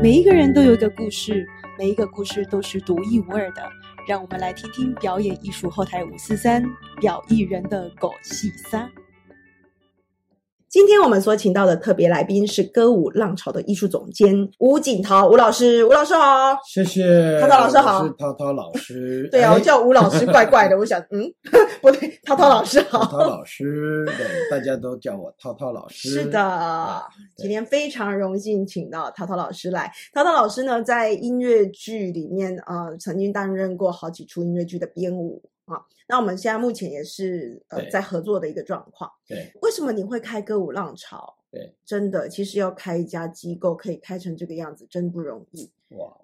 每一个人都有一个故事，每一个故事都是独一无二的。让我们来听听表演艺术后台五四三表艺人的狗戏三。今天我们所请到的特别来宾是歌舞浪潮的艺术总监吴景涛吴老师，吴老师好，谢谢。涛涛老师好，我是涛涛老师。对啊，哎。我叫吴老师怪怪的，我想嗯，不对，涛涛老师涛涛好，老师，对，大家都叫我涛涛老师。是的。啊，今天非常荣幸请到涛涛老师来。涛涛老师呢，在音乐剧里面呃，曾经担任过好几出音乐剧的编舞啊。那我们现在目前也是呃在合作的一个状况。对为什么你会开歌舞浪潮？对，真的，其实要开一家机构可以开成这个样子，真不容易。哇，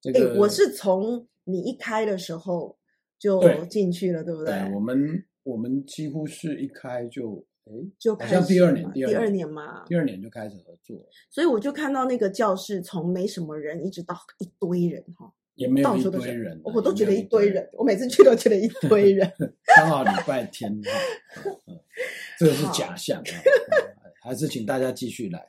这哎、个我是从你一开的时候就对进去了，对不对我们我们几乎是一开就哎，好就开始像第二年第二年年嘛，第二年就开始合作，所以我就看到那个教室从没什么人一直到一堆人哈，也没有一堆人啊，我都觉得一堆人，我每次去都觉得一堆人。刚好礼拜天这个是假象 还是请大家继续来。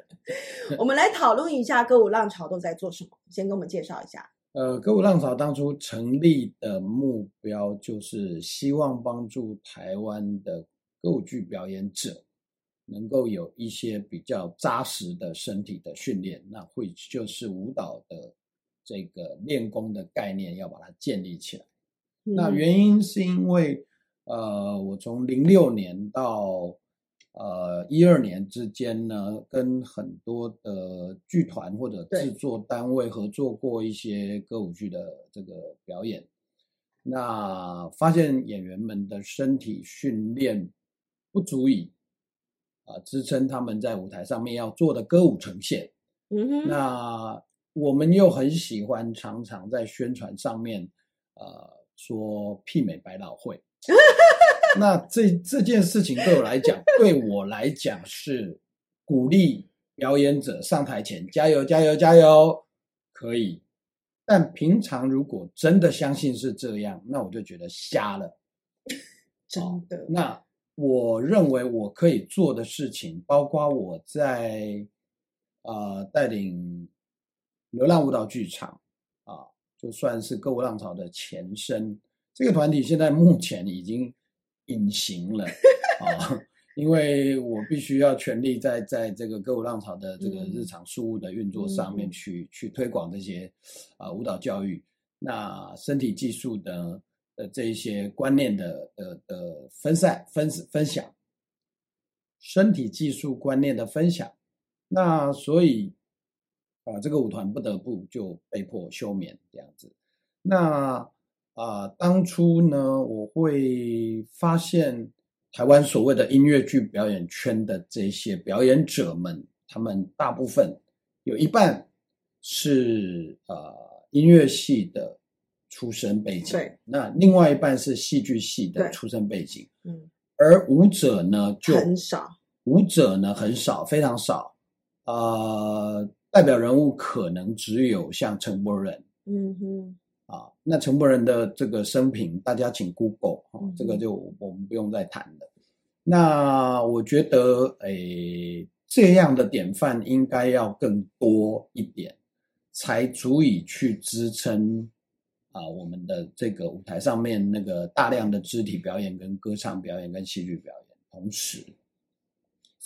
我们来讨论一下歌舞浪潮都在做什么，先给我们介绍一下。呃，歌舞浪潮当初成立的目标就是希望帮助台湾的歌舞剧表演者能够有一些比较扎实的身体的训练，那会就是舞蹈的这个练功的概念要把它建立起来。那嗯原因是因为呃，我从零六年到呃一二年之间呢，跟很多的剧团或者对制作单位合作过一些歌舞剧的这个表演，那发现演员们的身体训练不足以啊、支撑他们在舞台上面要做的歌舞呈现。嗯哼，那我们又很喜欢常常在宣传上面，呃，说媲美百老汇。那这这件事情对我来讲，对我来讲是鼓励表演者上台前加油加油加油，可以。但平常如果真的相信是这样，那我就觉得瞎了。真的，那我认为我可以做的事情，包括我在呃带领流浪舞蹈剧场啊，就算是歌舞浪潮的前身。这个团体现在目前已经隐形了啊，因为我必须要全力在在这个歌舞浪潮的这个嗯日常事务的运作上面嗯去、去推广这些啊、舞蹈教育。那身体技术的呃这一些观念的的的分散分分享，身体技术观念的分享，那所以啊，这个舞团不得不就被迫休眠这样子。那啊，当初呢，我会发现台湾所谓的音乐剧表演圈的这些表演者们，他们大部分有一半是呃音乐系的出身背景，对，那另外一半是戏剧系的出身背景，嗯，而舞者呢就很少，舞者呢很少，非常少，呃，代表人物可能只有像陈柏仁嗯哼，啊，那陈柏仁的这个生平，大家请 Google 啊嗯，这个就我们不用再谈了。那我觉得，诶，这样的典范应该要更多一点，才足以去支撑啊我们的这个舞台上面那个大量的肢体表演、跟歌唱表演、跟戏剧表演同时。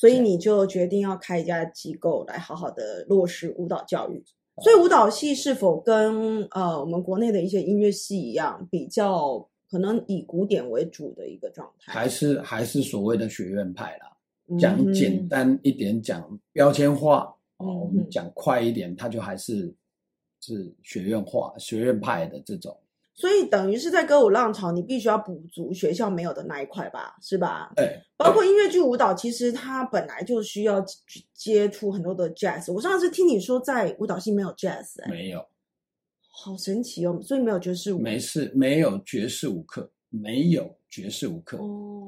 所以你就决定要开一家机构来好好的落实舞蹈教育。所以舞蹈系是否跟呃我们国内的一些音乐系一样，比较可能以古典为主的一个状态？还是还是所谓的学院派啦。嗯讲简单一点，讲标签化哦，嗯我们讲快一点，它就还是是学院化、学院派的这种。所以等于是在歌舞浪潮，你必须要补足学校没有的那一块吧，是吧？对，包括音乐剧舞蹈，其实它本来就需要接接触很多的 jazz。我上次听你说，在舞蹈系没有 jazz，、哎，没有，好神奇哦！所以没有爵士舞，没事，没有爵士舞课，没有爵士舞课，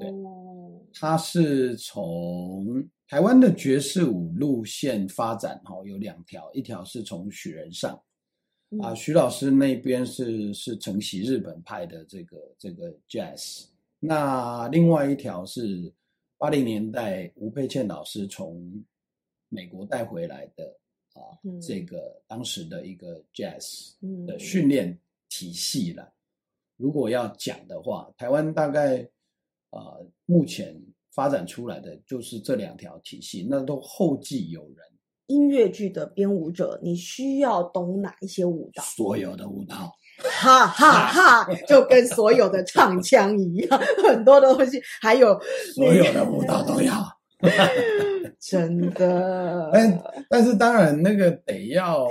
对哦，它是从台湾的爵士舞路线发展哈、有两条，一条是从许仁上啊，嗯徐老师那边是是承袭日本派的这个这个 jazz，那另外一条是八零年代吴佩倩老师从美国带回来的啊，嗯这个当时的一个 jazz 嗯的训练体系了。如果要讲的话，台湾大概啊、呃目前发展出来的就是这两条体系，那都后继有人。音乐剧的编舞者，你需要懂哪一些舞蹈？所有的舞蹈，哈哈哈，就跟所有的唱腔一样，很多东西，还有所有的舞蹈都要。真的，但但是当然，那个得要，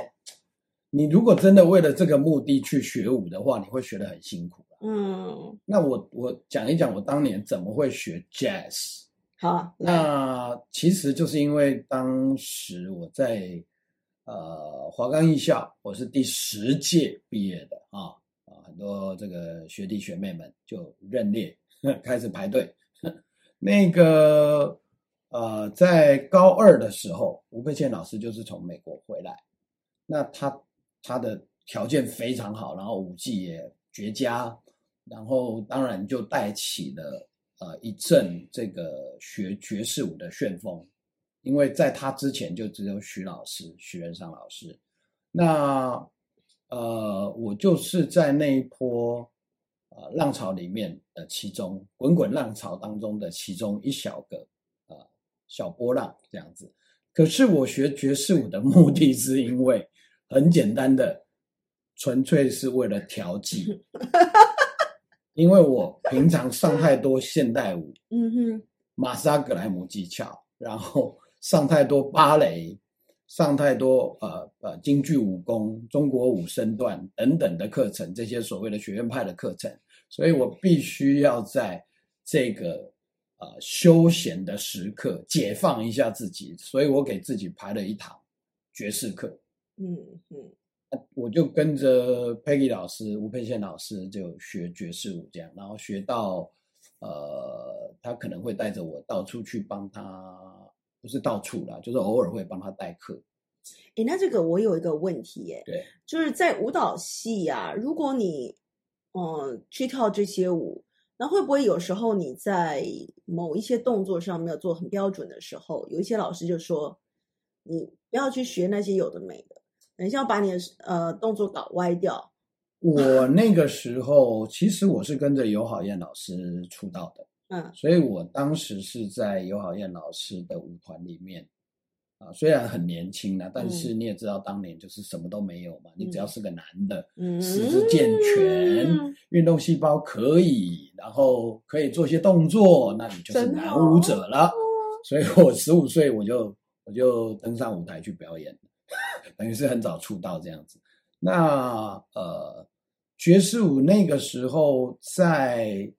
你如果真的为了这个目的去学舞的话，你会学得很辛苦。嗯，那我我讲一讲我当年怎么会学 jazz。好，那其实就是因为当时我在呃华冈艺校，我是第十届毕业的啊啊，很多这个学弟学妹们就认列 开始排队。那个呃，在高二的时候，吴佩倩老师就是从美国回来，那他他的条件非常好，然后舞技也绝佳，然后当然就带起了呃一阵这个学爵士舞的旋风，因为在他之前就只有许老师、许仁尚老师，那呃我就是在那一波呃浪潮里面的其中滚滚浪潮当中的其中一小个呃小波浪这样子。可是我学爵士舞的目的是因为很简单的，纯粹是为了调剂。因为我平常上太多现代舞、嗯哼，马莎格莱姆技巧，然后上太多芭蕾，上太多呃呃京剧武功、中国舞身段等等的课程，这些所谓的学院派的课程，所以我必须要在这个呃休闲的时刻解放一下自己，所以我给自己排了一堂爵士课。嗯嗯，我就跟着 Peggy 老师、吴佩宪老师就学爵士舞，这样，然后学到，呃，他可能会带着我到处去帮他，不是到处啦，就是偶尔会帮他代课。诶，那这个我有一个问题耶，对，就是在舞蹈系啊，如果你嗯、呃去跳这些舞，那会不会有时候你在某一些动作上没有做很标准的时候，有一些老师就说你不要去学那些有的没的，等一下把你的呃动作搞歪掉。我那个时候其实我是跟着尤好燕老师出道的，嗯所以我当时是在尤好燕老师的舞团里面。啊，虽然很年轻啦，但是你也知道，当年就是什么都没有嘛。你只要是个男的，嗯，四肢健全，运动细胞可以，然后可以做些动作，那你就是男舞者了。所以我十五岁我就我就登上舞台去表演，等于是很早出道这样子。那呃，爵士舞那个时候在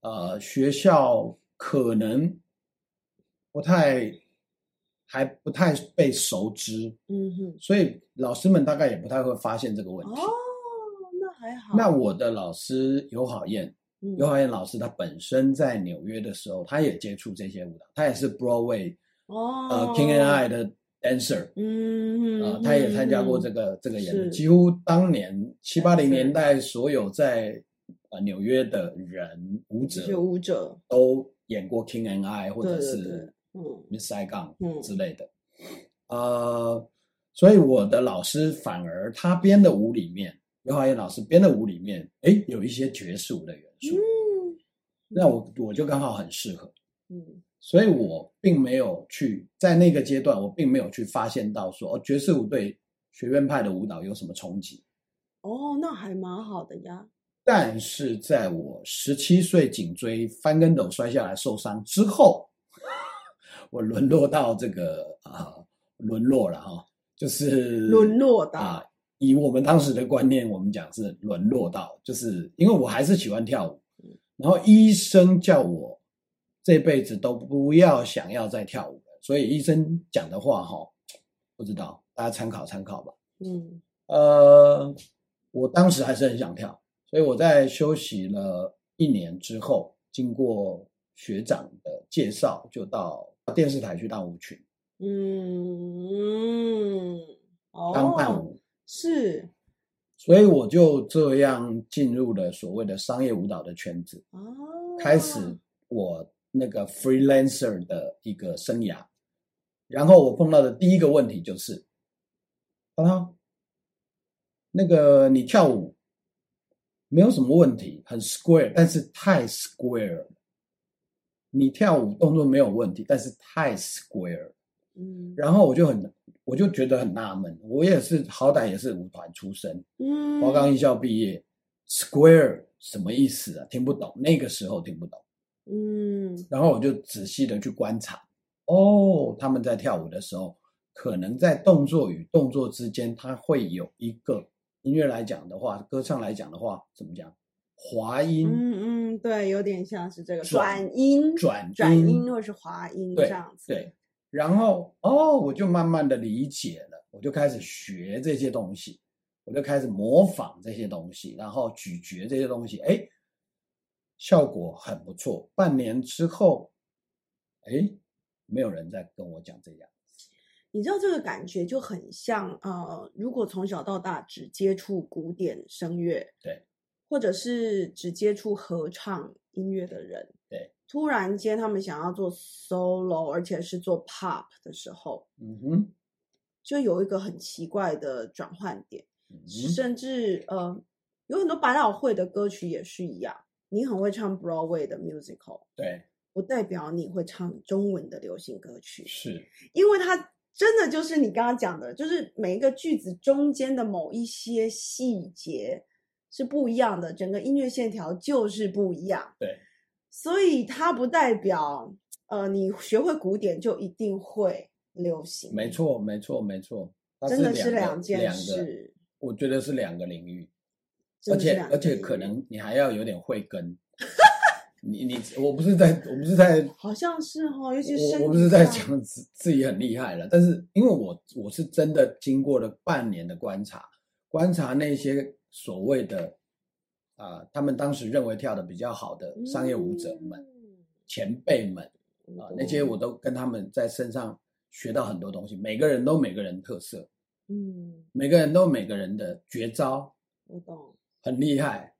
呃学校可能不太还不太被熟知，嗯哼，所以老师们大概也不太会发现这个问题。哦，那还好。那我的老师尤好燕，嗯尤好燕老师，他本身在纽约的时候，他也接触这些舞蹈，他也是 Broadway 哦呃 King and I 的 dancer，嗯啊嗯，，他也参加过。这个这个演出，几乎当年七八零年代所有在呃纽约的人舞者舞者，都演过 King and I 或者是嗯。Miss Saigon 嗯。之类的，呃，所以我的老师反而他编的舞里面，刘华燕老师编的舞里面，诶，有一些爵士舞的元素，嗯，那我我就刚好很适合，嗯所以我并没有去在那个阶段，我并没有去发现到说，哦，爵士舞对学院派的舞蹈有什么冲击。哦，那还蛮好的呀。但是在我十七岁颈椎翻跟斗摔下来受伤之后，我沦落到这个啊、沦落了哈，就是沦落到啊、以我们当时的观念，我们讲是沦落到，就是因为我还是喜欢跳舞，然后医生叫我这辈子都不要想要再跳舞了，所以医生讲的话哈，不知道大家参考参考吧。嗯呃，我当时还是很想跳，所以我在休息了一年之后，经过学长的介绍，就到电视台去当舞群，嗯，哦，当伴舞，是。所以我就这样进入了所谓的商业舞蹈的圈子，哦，开始我那个 freelancer 的一个生涯。然后我碰到的第一个问题就是，涛涛，那个你跳舞没有什么问题，很 square，但是太 square 了。你跳舞动作没有问题，但是太 square。嗯然后我就很，我就觉得很纳闷，我也是好歹也是舞团出身，嗯，华冈艺校毕业，square 什么意思啊？听不懂，那个时候听不懂。嗯然后我就仔细的去观察，哦，他们在跳舞的时候，可能在动作与动作之间，它会有一个音乐来讲的话，歌唱来讲的话，怎么讲？滑音、嗯嗯，对，有点像是这个转转音、转转音音或是滑音这对样子。对，然后哦，我就慢慢的理解了，我就开始学这些东西，我就开始模仿这些东西，然后咀嚼这些东西，哎，效果很不错。半年之后，哎，没有人再跟我讲这样。你知道这个感觉就很像呃，如果从小到大只接触古典声乐，对，或者是只接触合唱音乐的人，对，突然间他们想要做 solo，而且是做 pop 的时候，嗯哼，就有一个很奇怪的转换点，嗯，甚至呃，有很多百老汇的歌曲也是一样，你很会唱 Broadway 的 musical，对，不代表你会唱中文的流行歌曲，是，因为它真的就是你刚刚讲的，就是每一个句子中间的某一些细节是不一样的，整个音乐线条就是不一样，对，所以它不代表呃你学会古典就一定会流行，没，错，没错，没错，真的是两件，事，我觉得是两个领域，真而且而且可能你还要有点慧根。你你我不是在我不是在 好像是哦，尤其是我我不是在讲自自己很厉害了，但是因为我我是真的经过了半年的观察，观察那些所谓的啊、他们当时认为跳的比较好的商业舞者们、前辈们嗯啊、那些我都跟他们在身上学到很多东西，每个人都每个人特色，嗯，每个人都每个人的绝招，我懂，很厉害，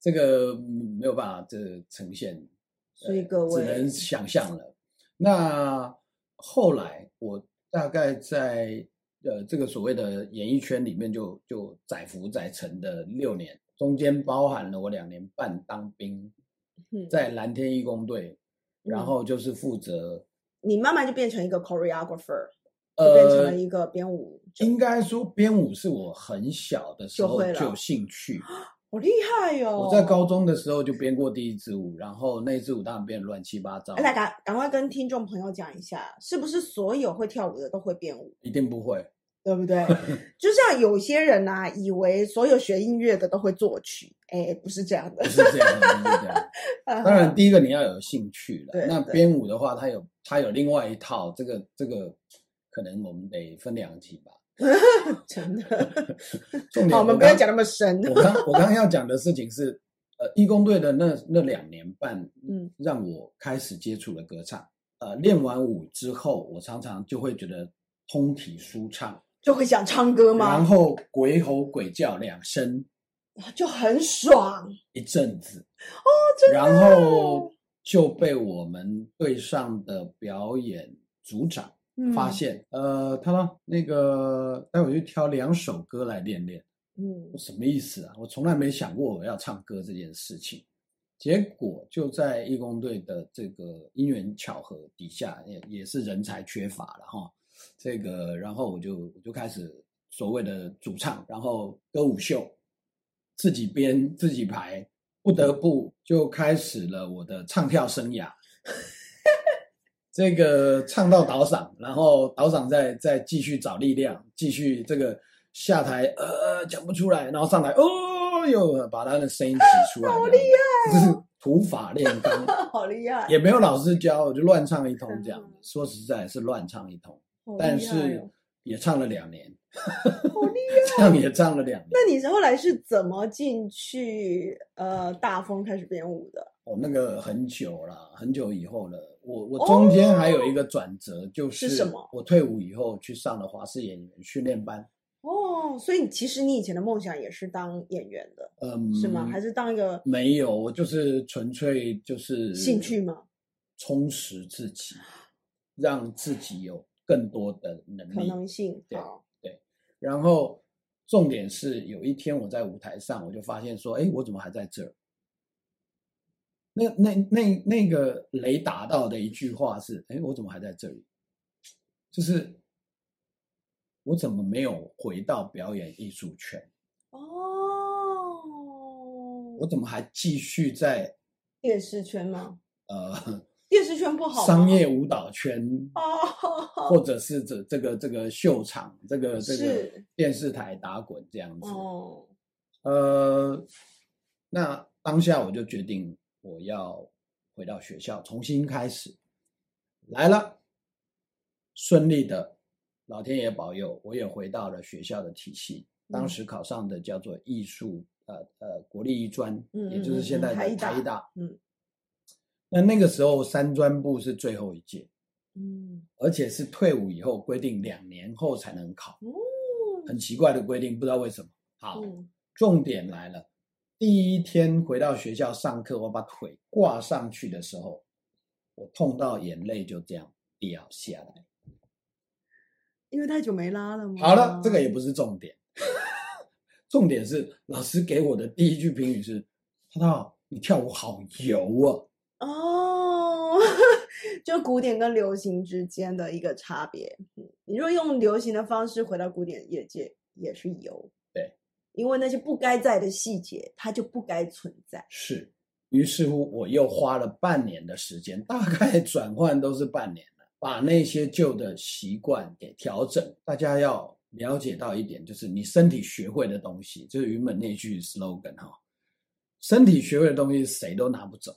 这个嗯没有办法这呈现，所以各位只能想象了。那后来我大概在呃这个所谓的演艺圈里面就就载浮载沉的六年，中间包含了我两年半当兵，嗯在蓝天义工队，然嗯后就是负责你慢慢就变成一个 choreographer，就变成呃了一个编舞者，应该说编舞是我很小的时候就有兴趣。好厉害哟、我在高中的时候就编过第一支舞，然后那支舞当然变得乱七八糟哎，，来赶赶快跟听众朋友讲一下，是不是所有会跳舞的都会编舞，一定不会。对不对？就像有些人啊，以为所有学音乐的都会作曲，哎，不是这样的不。是这样，不是这样。当然，第一个你要有兴趣了。那编舞的话，它有它有另外一套，这个这个可能我们得分两集吧。真的，重点好，我们不要讲那么深。我刚我刚刚要讲的事情是，呃，义工队的那那两年半，嗯，让我开始接触了歌唱。呃，练完舞之后，我常常就会觉得通体舒畅，就会想唱歌然？后鬼吼鬼叫两声就很爽一阵子，哦，真的。然后就被我们队上的表演组长发嗯，现，呃，他说那个待会就挑两首歌来练练。嗯我什么意思啊？我从来没想过我要唱歌这件事情。结果就在义工队的这个因缘巧合底下，也也是人才缺乏了哈。这个，然后我就我就开始所谓的主唱，然后歌舞秀，自己编自己排，不得不就开始了我的唱跳生涯。这个唱到岛赏，然后岛赏再再继续找力量，继续这个下台，呃，讲不出来，然后上来，哦，又把他的声音挤出来，好厉害、这是土法炼钢，好厉害，也没有老师教，我就乱唱一通这样。说实在，是乱唱一通，好但是哦也唱了两年，好厉害。这样也唱了两年。那你后来是怎么进去呃大风开始编舞的？哦，那个很久了，很久以后了。我我中间还有一个转折，就是什么我退伍以后去上了华视演员训练班。哦，所以其实你以前的梦想也是当演员的，嗯，是吗？还是当一个没有？我就是纯粹就是兴趣吗？充实自己，让自己有更多的能可。能性对对，然后重点是有一天我在舞台上，我就发现说，哎，我怎么还在这儿？那那那那个雷打到的一句话是，哎，我怎么还在这里？就是我怎么没有回到表演艺术圈？哦，我怎么还继续在电视圈吗？呃电视圈不好，商业舞蹈圈，哦，或者是这这个这个秀场，这个这个电视台打滚这样子？哦，呃，那当下我就决定我要回到学校重新开始，来了，顺利的，老天爷保佑，我也回到了学校的体系。当时考上的叫做艺术，呃呃，国立艺专，嗯也就是现在的台艺大。嗯。那那个时候三专部是最后一届，嗯，而且是退伍以后规定两年后才能考，哦，很奇怪的规定，不知道为什么。好，嗯。重点来了，第一天回到学校上课，我把腿挂上去的时候，我痛到眼泪就这样掉下来。因为太久没拉了吗？好了，这个也不是重点，重点是老师给我的第一句评语是：涛涛，你跳舞好油啊！哦，就古典跟流行之间的一个差别。嗯，你若用流行的方式回到古典业界，也是有。对，因为那些不该在的细节，它就不该存在。是，于是乎我又花了半年的时间，大概转换都是半年了，把那些旧的习惯给调整。大家要了解到一点，就是你身体学会的东西，就是原本那句 slogan 哈，身体学会的东西谁都拿不走，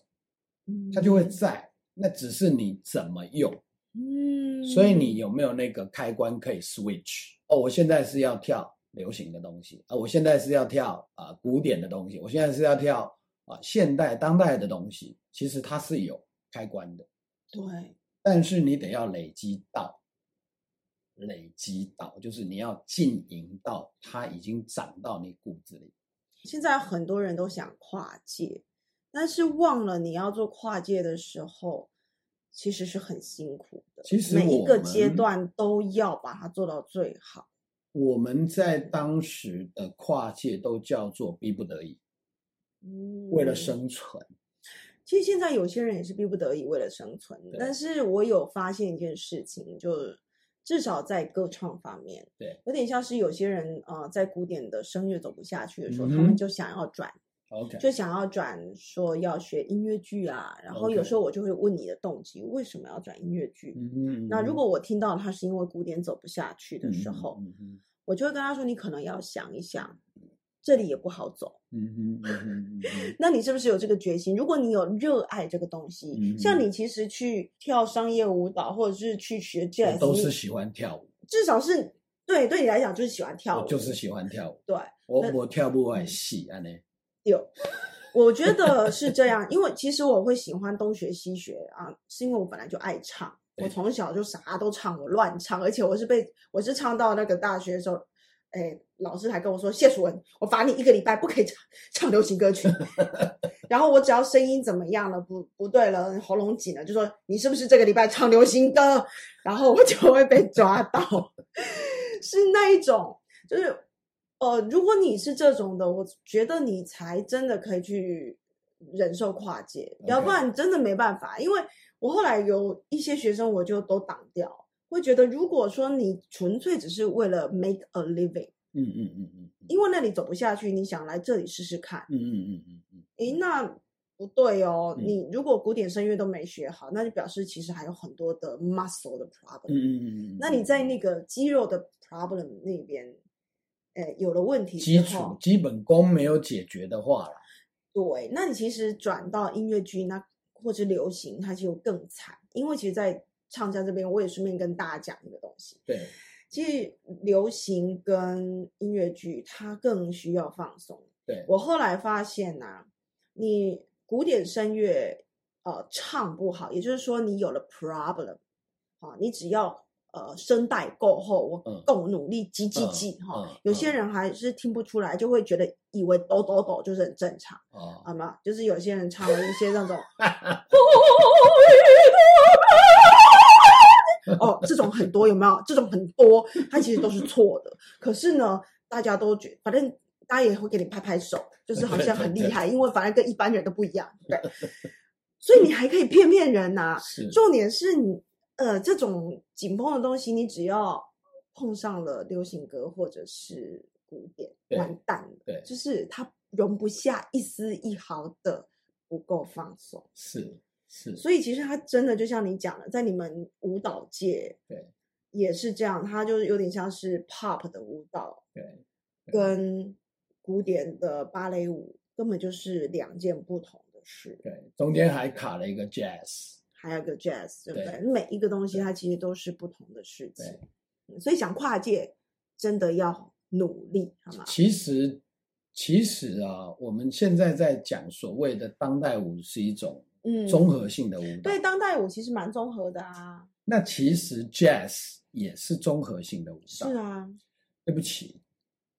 嗯它就会在，那只是你怎么用。嗯，所以你有没有那个开关可以 switch？哦，我现在是要跳流行的东西啊，我现在是要跳啊、古典的东西，我现在是要跳啊现代当代的东西。其实它是有开关的，对，但是你得要累积到，累积到就是你要经营到它已经长到你骨子里。现在很多人都想跨界，但是忘了你要做跨界的时候，其实是很辛苦的。其实每一个阶段都要把它做到最好。我们在当时的跨界都叫做逼不得已，嗯，为了生存。其实现在有些人也是逼不得已为了生存，对但是我有发现一件事情，就至少在歌唱方面，对，有点像是有些人呃在古典的声乐走不下去的时候，嗯他们就想要转，OK，就想要转说要学音乐剧啊，然后有时候我就会问你的动机，为什么要转音乐剧？嗯哼那如果我听到他是因为古典走不下去的时嗯候，哼嗯哼我就会跟他说，你可能要想一想，这里也不好走。嗯哼嗯嗯，那你是不是有这个决心？如果你有热爱这个东西，嗯像你其实去跳商业舞蹈，或者是去学我 jazz，都是喜欢跳舞，至少是对对你来讲就是喜欢跳舞，我就是喜欢跳舞，对我我跳舞还戏安呢，有。我觉得是这样，因为其实我会喜欢东学西学啊，是因为我本来就爱唱，我从小就啥都唱，我乱唱，而且我是被我是唱到那个大学的时候，哎，老师还跟我说谢淑文，我罚你一个礼拜不可以唱唱流行歌曲，然后我只要声音怎么样了，不不对了，喉咙紧了，就说你是不是这个礼拜唱流行歌，然后我就会被抓到，是那一种，就是呃，如果你是这种的，我觉得你才真的可以去忍受跨界，要不然真的没办法。因为我后来有一些学生，我就都挡掉，会觉得如果说你纯粹只是为了 make a living，嗯嗯嗯嗯因为那里走不下去，你想来这里试试看，嗯嗯嗯嗯嗯，诶，那不对哦。嗯你如果古典声乐都没学好，那就表示其实还有很多的 muscle 的 problem。嗯嗯嗯嗯，那你在那个肌肉的 problem 那边，呃，有了问题基础，基本功没有解决的话了，对，那你其实转到音乐剧，那或者流行，它就更惨。因为其实，在唱家这边，我也顺便跟大家讲一个东西，对，其实流行跟音乐剧，它更需要放松。对我后来发现呐、你古典声乐呃唱不好，也就是说你有了 problem 啊，你只要呃声带够厚，我嗯够努力，挤挤嗯挤哈嗯，有些嗯人还是听不出来，就会觉得以为抖抖抖就是很正常，哦，好吗？就是有些人唱了一些那种，哦，这种很多有没有？这种很多，它其实都是错的。可是呢，大家都觉，反正大家也会给你拍拍手，就是好像很厉害，因为反正跟一般人都不一样，对。所以你还可以骗骗人呐。重点是你呃，这种紧绷的东西，你只要碰上了流行歌或者是古典，完蛋了。对，就是它容不下一丝一毫的不够放松。是。是，所以其实它真的就像你讲的，在你们舞蹈界，对，也是这样，它就是有点像是 pop 的舞蹈，对，跟古典的芭蕾舞根本就是两件不同的事。对，中间还卡了一个 jazz，还有个 jazz，对不对？每一个东西它其实都是不同的事情，所以想跨界真的要努力，好吗？其实，其实啊，我们现在在讲所谓的当代舞是一种。嗯，综合性的舞蹈对当代舞其实蛮综合的啊。那其实 jazz 也是综合性的舞蹈。是啊，对不起，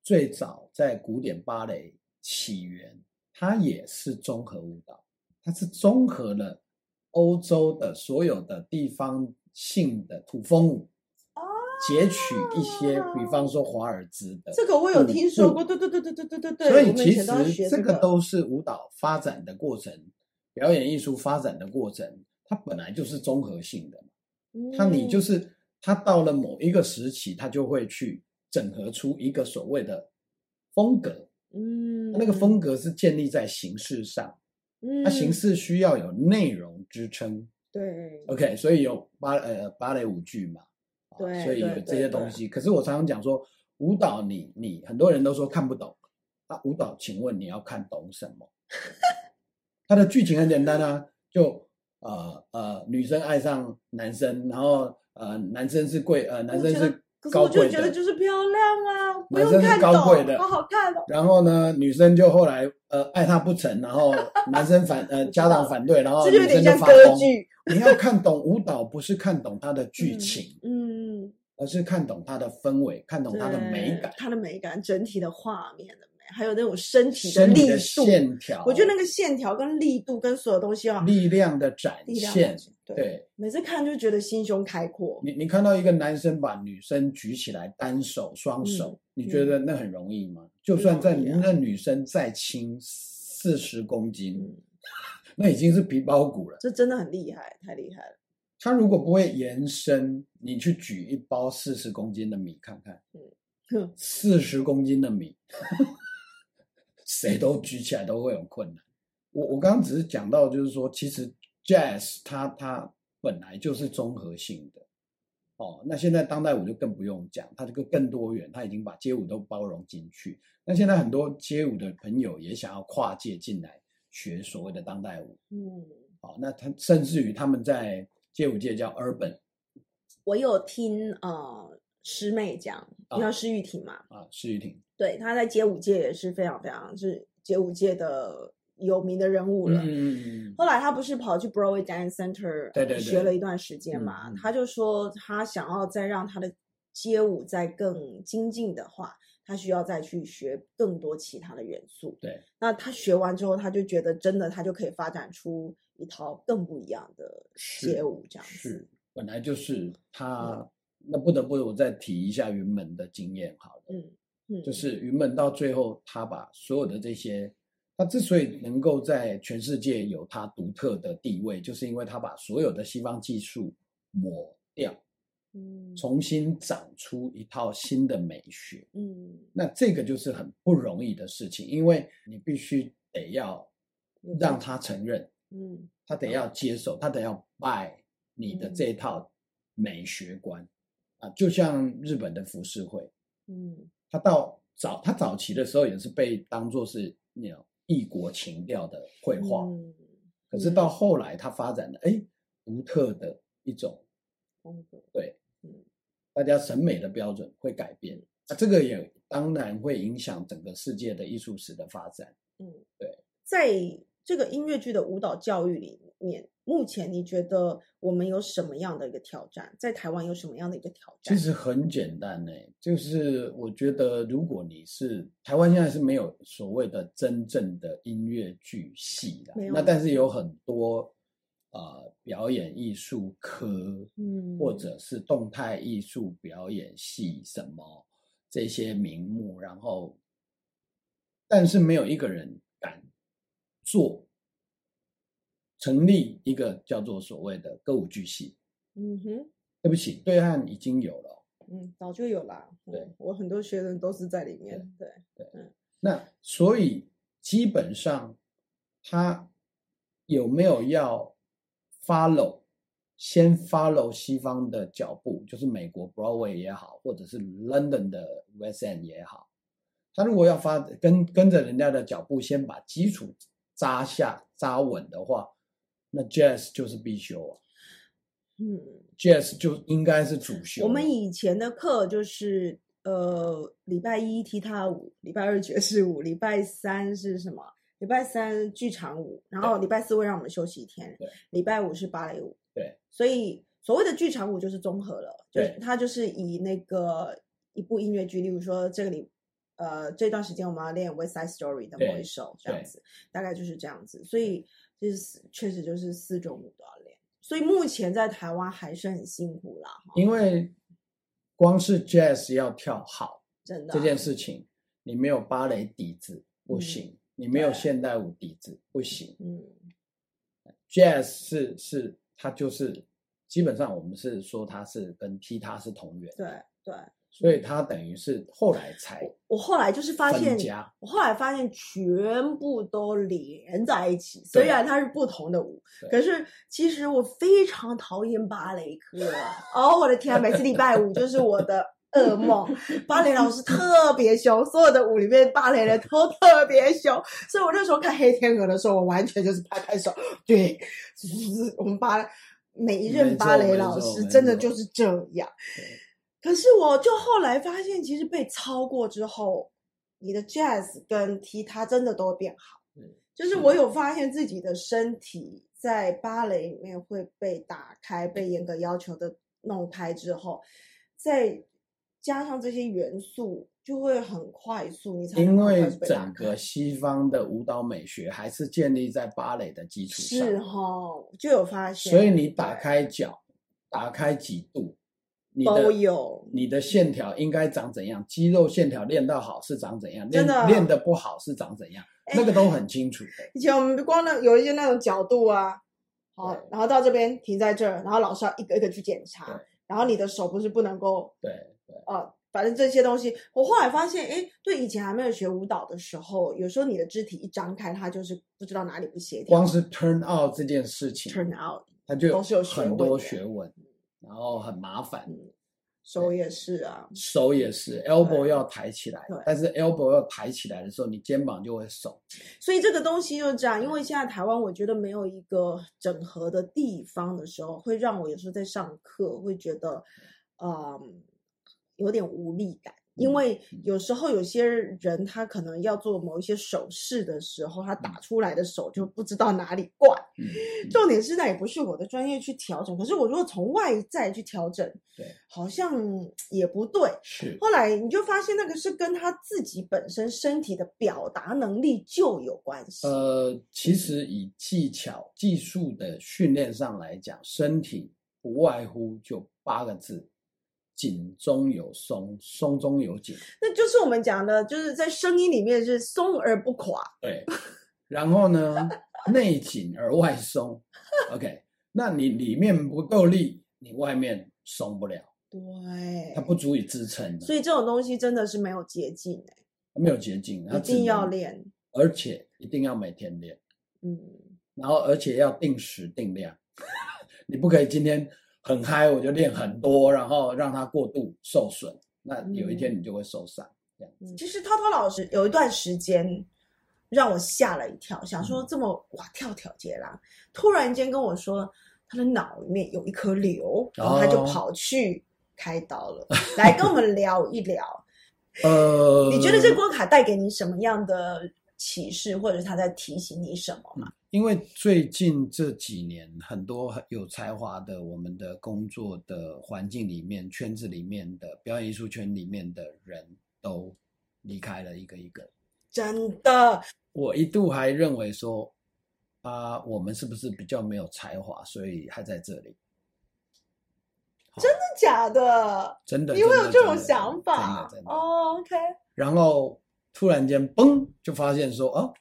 最早在古典芭蕾起源，它也是综合舞蹈，它是综合了欧洲的所有的地方性的土风舞，截取一些，比方说华尔兹的。这个我有听说过，对对对对对对对对。所以其实这个都是舞蹈发展的过程。表演艺术发展的过程，它本来就是综合性的嘛。它你就是它到了某一个时期，它就会去整合出一个所谓的风格。嗯，那个风格是建立在形式上。嗯，它形式需要有内容支撑。对，OK，所以有芭呃芭蕾舞剧嘛。对，所以有这些东西。可是我常常讲说，舞蹈你你很多人都说看不懂。啊，舞蹈，请问你要看懂什么？它的剧情很简单啊，就呃呃，女生爱上男生，然后呃，男生是贵呃，男生是高贵的，觉得就是漂亮啊，男生是高贵的，好好看哦。然后呢，女生就后来呃爱他不成，然后男生反呃 家长反对，然后女生就发疯。你要看懂舞蹈，不是看懂它的剧情，嗯，而是看懂它的氛围，看懂它的美感，它的美感，整体的画面的美。还有那种身体的力度，线条，我觉得那个线条跟力度跟所有东西啊，力量的展现，对，每次看就觉得心胸开阔。你你看到一个男生把女生举起来，单手双手，你觉得那很容易吗？就算在那女生再轻四十公斤，那已经是皮包骨了。这真的很厉害，太厉害了。他如果不会延伸，你去举一包四十公斤的米看看，嗯，四十公斤的米。谁都举起来都会有困难。我我刚刚只是讲到，就是说，其实 jazz 它它本来就是综合性的哦。那现在当代舞就更不用讲，它这个更多元，它已经把街舞都包容进去。那现在很多街舞的朋友也想要跨界进来学所谓的当代舞。嗯，好，那他甚至于他们在街舞界叫 urban。我有听呃师妹讲，你知道施玉婷嘛？啊，施玉婷。对，她在街舞界也是非常非常是街舞界的有名的人物了。嗯后来她不是跑去 Broadway Dance Center 对对学了一段时间嘛？他就说她想要再让她的街舞再更精进的话，他需要再去学更多其他的元素。对。那他学完之后，他就觉得真的他就可以发展出一套更不一样的街舞这样子。是，本来就是他。那不得不我再提一下云门的经验，好了。嗯。就是云门到最后，他把所有的这些，他之所以能够在全世界有他独特的地位，就是因为他把所有的西方技术抹掉，嗯，重新长出一套新的美学，嗯，那这个就是很不容易的事情，因为你必须得要让他承认，嗯，他得要接受，他得要拜你的这套美学观。啊，就像日本的浮世绘，嗯。他到早，他早期的时候也是被当做是那种异国情调的绘画，嗯可是到后来他发展的哎独特的一种风格，对，嗯，大家审美的标准会改变，那这个也当然会影响整个世界的艺术史的发展，嗯，对，在这个音乐剧的舞蹈教育里面。目前你觉得我们有什么样的一个挑战？在台湾有什么样的一个挑战？其实很简单呢，就是我觉得如果你是台湾现在是没有所谓的真正的音乐剧系的，那但是有很多呃表演艺术科，嗯或者是动态艺术表演系什么这些名目，然后，但是没有一个人敢做成立一个叫做所谓的歌舞剧系。嗯哼，对不起，对岸已经有了。嗯，早就有啦。对嗯我很多学生都是在里面。对对，嗯，那所以基本上，他有没有要 follow 先 follow 西方的脚步，就是美国 Broadway 也好，或者是 London 的 West End 也好，他如果要发跟跟着人家的脚步，先把基础扎下扎稳的话，那 Jazz 就是必修啊嗯，，Jazz 就应该是主修。我们以前的课就是呃，礼拜一踢踏舞，礼拜二爵士舞，礼拜三是什么？礼拜三剧场舞，然后礼拜四会让我们休息一天对，礼拜五是芭蕾舞。对，所以所谓的剧场舞就是综合了，就是它就是以那个一部音乐剧，例如说这个里呃这段时间我们要练《West Side Story》的某对一首这样子，大概就是这样子。所以就是确实就是四种舞都要练，所以目前在台湾还是很辛苦啦，因为光是 Jazz 要跳好。真的这件啊事情，你没有芭蕾底子不行，你没有对现代舞底子不行。嗯 Jazz 是是它就是基本上我们是说它是跟踢踏是同源，对对。所以它等于是后来才我后来就是发现，我后来发现全部都连在一起，对虽然它是不同的舞，可是其实我非常讨厌芭蕾课。哦，我的天啊，每次礼拜五就是我的噩梦。芭蕾老师特别凶，所有的舞里面芭蕾人都特别凶，所以我那时候看《黑天鹅》的时候，我完全就是拍拍手，对，我们芭蕾每一任芭蕾老师真的就是这样。可是我就后来发现，其实被超过之后，你的 jazz 跟踢踏真的都会变好。就是我有发现自己的身体在芭蕾里面会被打开，被严格要求的弄开之后，在加上这些元素，就会很快速，你才能因为整个西方的舞蹈美学还是建立在芭蕾的基础上，是哈，就有发现，所以你打开脚，打开几度，你的都有你的线条应该长怎样？肌肉线条练到好是长怎样？练练的不好是长怎样？哎那个都很清楚的。以前我们光那有一些那种角度啊，好，然后到这边停在这儿，然后老师要一个一个去检查，然后你的手不是不能够对反正这些东西，我后来发现，哎，对，以前还没有学舞蹈的时候，有时候你的肢体一张开，它就是不知道哪里不协调。光是 turn out 这件事情 turn out，它就有很多学问，然后很麻烦。手也是啊，手也是，elbow 要抬起来对，但是 elbow 要抬起来的时候，你肩膀就会耸。所以这个东西就是这样。因为现在台湾，我觉得没有一个整合的地方的时候，会让我有时候在上课会觉得，嗯，有点无力感。因为有时候有些人他可能要做某一些手势的时候，他打出来的手就不知道哪里怪。嗯，重点是那也不是我的专业去调整，可是我如果从外在去调整，对，好像也不对。是后来你就发现那个是跟他自己本身身体的表达能力就有关系。呃，其实以技巧、技术的训练上来讲，身体不外乎就八个字：紧中有松，松中有紧。那就是我们讲的，就是在声音里面是松而不垮。对，然后呢，内紧而外松。OK，那你里面不够力，你外面松不了，对它，不足以支撑，所以这种东西真的是没有捷径哎、它没有捷径，一定要能，练。而且一定要每天练，嗯，然后而且要定时定量，你不可以今天很嗨我就练很多，然后让它过度受损，那有一天你就会受伤。这样嗯其实涛涛老师有一段时间让我吓了一跳，想嗯说这么哇跳跳接啦，突然间跟我说他的脑里面有一颗瘤，然后他就哦跑去开刀了，来跟我们聊一聊。呃，你觉得这关卡带给你什么样的启示，或者是他在提醒你什么吗？因为最近这几年，很多很有才华的我们的工作的环境里面、圈子里面的表演艺术圈里面的人都离开了一个一个。真的，我一度还认为说，啊，我们是不是比较没有才华，所以还在这里？真的假的？真的，你会有这种想法。哦？OK，然后突然间嘣，就发现说，哦，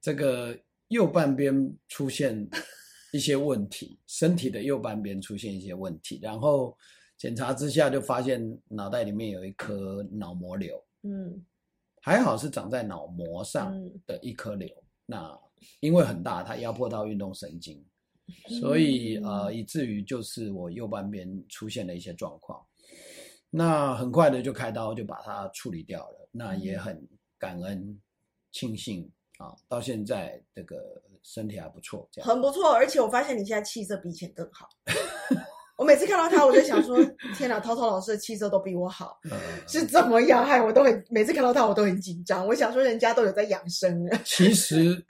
这个右半边出现一些问题，身体的右半边出现一些问题，然后检查之下就发现脑袋里面有一颗脑膜瘤，嗯。还好是长在脑膜上嗯的一颗瘤，那因为很大，它压迫到运动神经，所以呃，嗯以至于就是我右半边出现了一些状况。那很快的就开刀就把它处理掉了，那也嗯很感恩庆幸啊，到现在这个身体还不错，这样。很不错，而且我发现你现在气色比以前更好。我每次看到他，我就想说：天哪，涛涛老师的气色都比我好，呃是怎么样？害我都很每次看到他，我都很紧张。我想说，人家都有在养生了。其实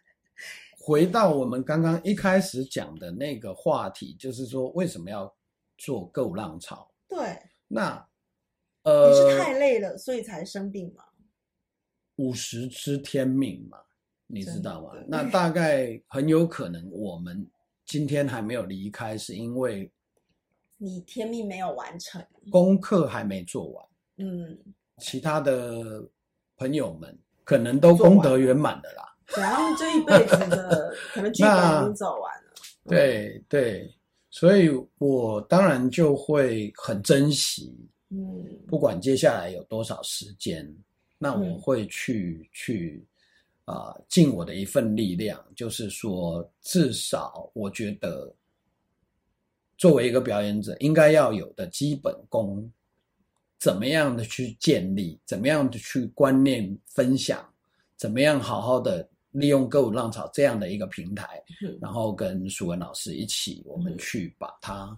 回到我们刚刚一开始讲的那个话题，就是说为什么要做够浪潮？对，那呃你呃，是太累了，所以才生病吗？五十知天命嘛，你知道吗？那大概很有可能我们今天还没有离开，是因为你天命没有完成。功课还没做完。嗯，其他的朋友们可能都功德圆满的啦。对，然后这一辈子的可能剧本已经走完了。对对，所以我当然就会很珍惜，嗯不管接下来有多少时间，那我嗯。会去、去啊、尽我的一份力量，就是说，至少我觉得，作为一个表演者，应该要有的基本功，怎么样的去建立，怎么样的去观念分享，怎么样好好的利用歌舞浪潮这样的一个平台，嗯。然后跟舒文老师一起，我们嗯。去把它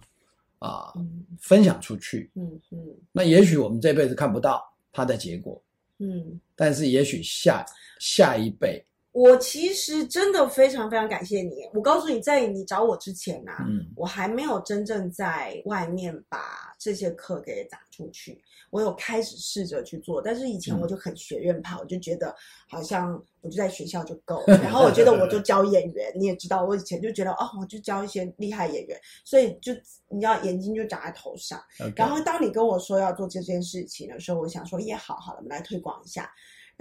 啊、嗯。分享出去。嗯嗯。那也许我们这辈子看不到它的结果，嗯。但是也许下下一辈，我其实真的非常非常感谢你。我告诉你，在你找我之前啊，嗯我还没有真正在外面把这些课给打出去。我有开始试着去做，但是以前嗯我就很学院派，我就觉得好像我就在学校就够 了。然后我觉得我就教演员，你也知道，我以前就觉得哦，我就教一些厉害演员，所以就你要眼睛就长在头上。然后当你跟我说要做这件事情的时候，我想说也好好了，我们来推广一下。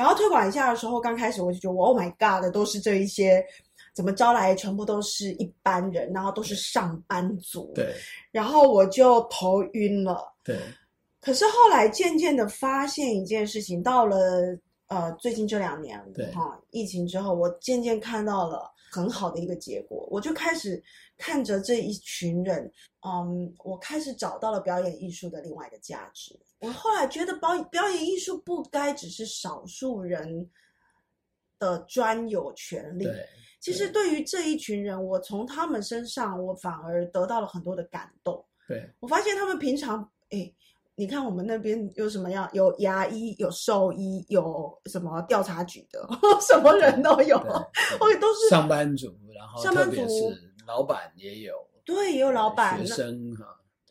然后推广一下的时候，刚开始我就觉得我 Oh my God，都是这一些怎么招来，全部都是一般人，然后都是上班族。。对然后我就头晕了。对，可是后来渐渐的发现一件事情，到了呃最近这两年对哈疫情之后，我渐渐看到了很好的一个结果，我就开始看着这一群人，嗯，我开始找到了表演艺术的另外一个价值。我后来觉得表表演艺术不该只是少数人的专有权利，对其实对于这一群人，我从他们身上，我反而得到了很多的感动。对我发现他们平常，哎，你看我们那边有什么样？有牙医，有兽医，有什么调查局的，什么人都有，对 哦，都是上班族，然后上班特别族是老板也有，对，也有老板。学生哈，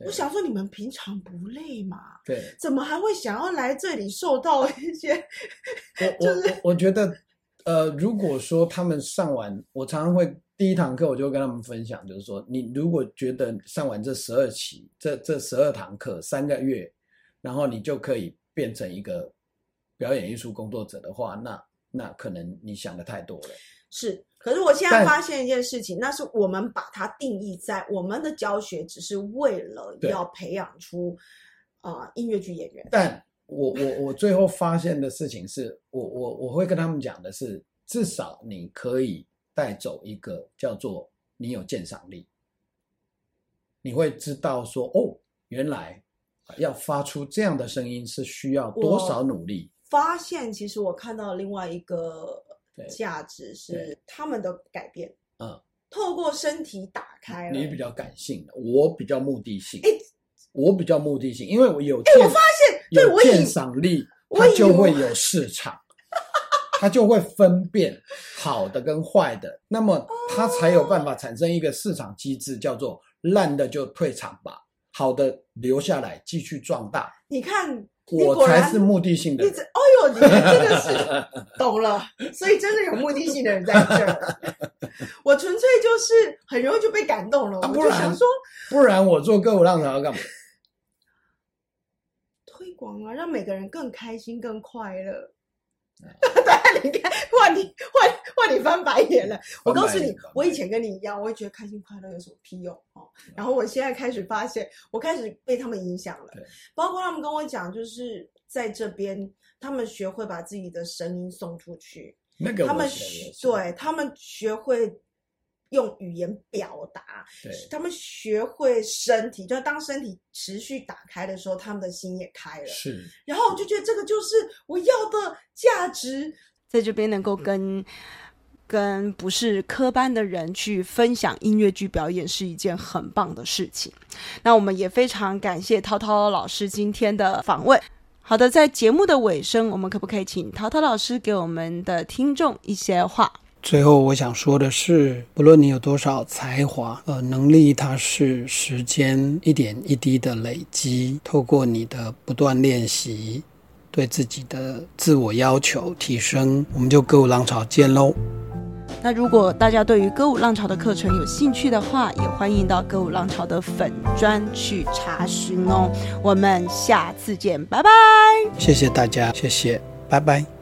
我想说，你们平常不累嘛？对怎么还会想要来这里受到一些？我我 我我觉得，呃，如果说他们上完，我常常会第一堂课我就跟他们分享，就是说，你如果觉得上完这十二期，这这十二堂课三个月，然后你就可以变成一个表演艺术工作者的话，那那可能你想的太多了。是，可是我现在发现一件事情，那是我们把它定义在我们的教学，只是为了要培养出啊、呃音乐剧演员。但我我我最后发现的事情是，我我我会跟他们讲的是，至少你可以带走一个叫做你有鉴赏力，你会知道说哦，原来要发出这样的声音是需要多少努力。发现其实我看到另外一个价值是他们的改变，嗯，透过身体打开了。你比较感性的，我比较目的性哎。我比较目的性，因为我有哎，我发现，对我有鉴赏力，它我就会有市场，它就会分辨好的跟坏的，那么它才有办法产生一个市场机制，叫做烂的就退场吧，好的留下来继续壮大。你看，你我才是目的性的人你这，哎呦，你真的是懂了，所以真的有目的性的人在这儿。我纯粹就是很容易就被感动了，我就想说，不然我做歌舞浪潮要干嘛？推广啊，让每个人更开心、更快乐。对，你看，换你换换你翻白眼了。我告诉你，我以前跟你一样，我会觉得开心快乐有什么屁用哦。然后我现在开始发现，我开始被他们影响了。包括他们跟我讲，就是在这边，他们学会把自己的声音送出去。那个，他们对他们学会。用语言表达，他们学会身体，就当身体持续打开的时候，他们的心也开了。是，然后我就觉得这个就是我要的价值，在这边能够跟跟不是科班的人去分享音乐剧表演，是一件很棒的事情。那我们也非常感谢涛涛老师今天的访问。好的，在节目的尾声，我们可不可以请涛涛老师给我们的听众一些话？最后，我想说的是，不论你有多少才华，呃，能力它是时间一点一滴的累积，透过你的不断练习，对自己的自我要求提升，我们就歌舞浪潮见喽。那如果大家对于歌舞浪潮的课程有兴趣的话，也欢迎到歌舞浪潮的粉专去查询哦。我们下次见，拜拜。谢谢大家，谢谢，拜拜。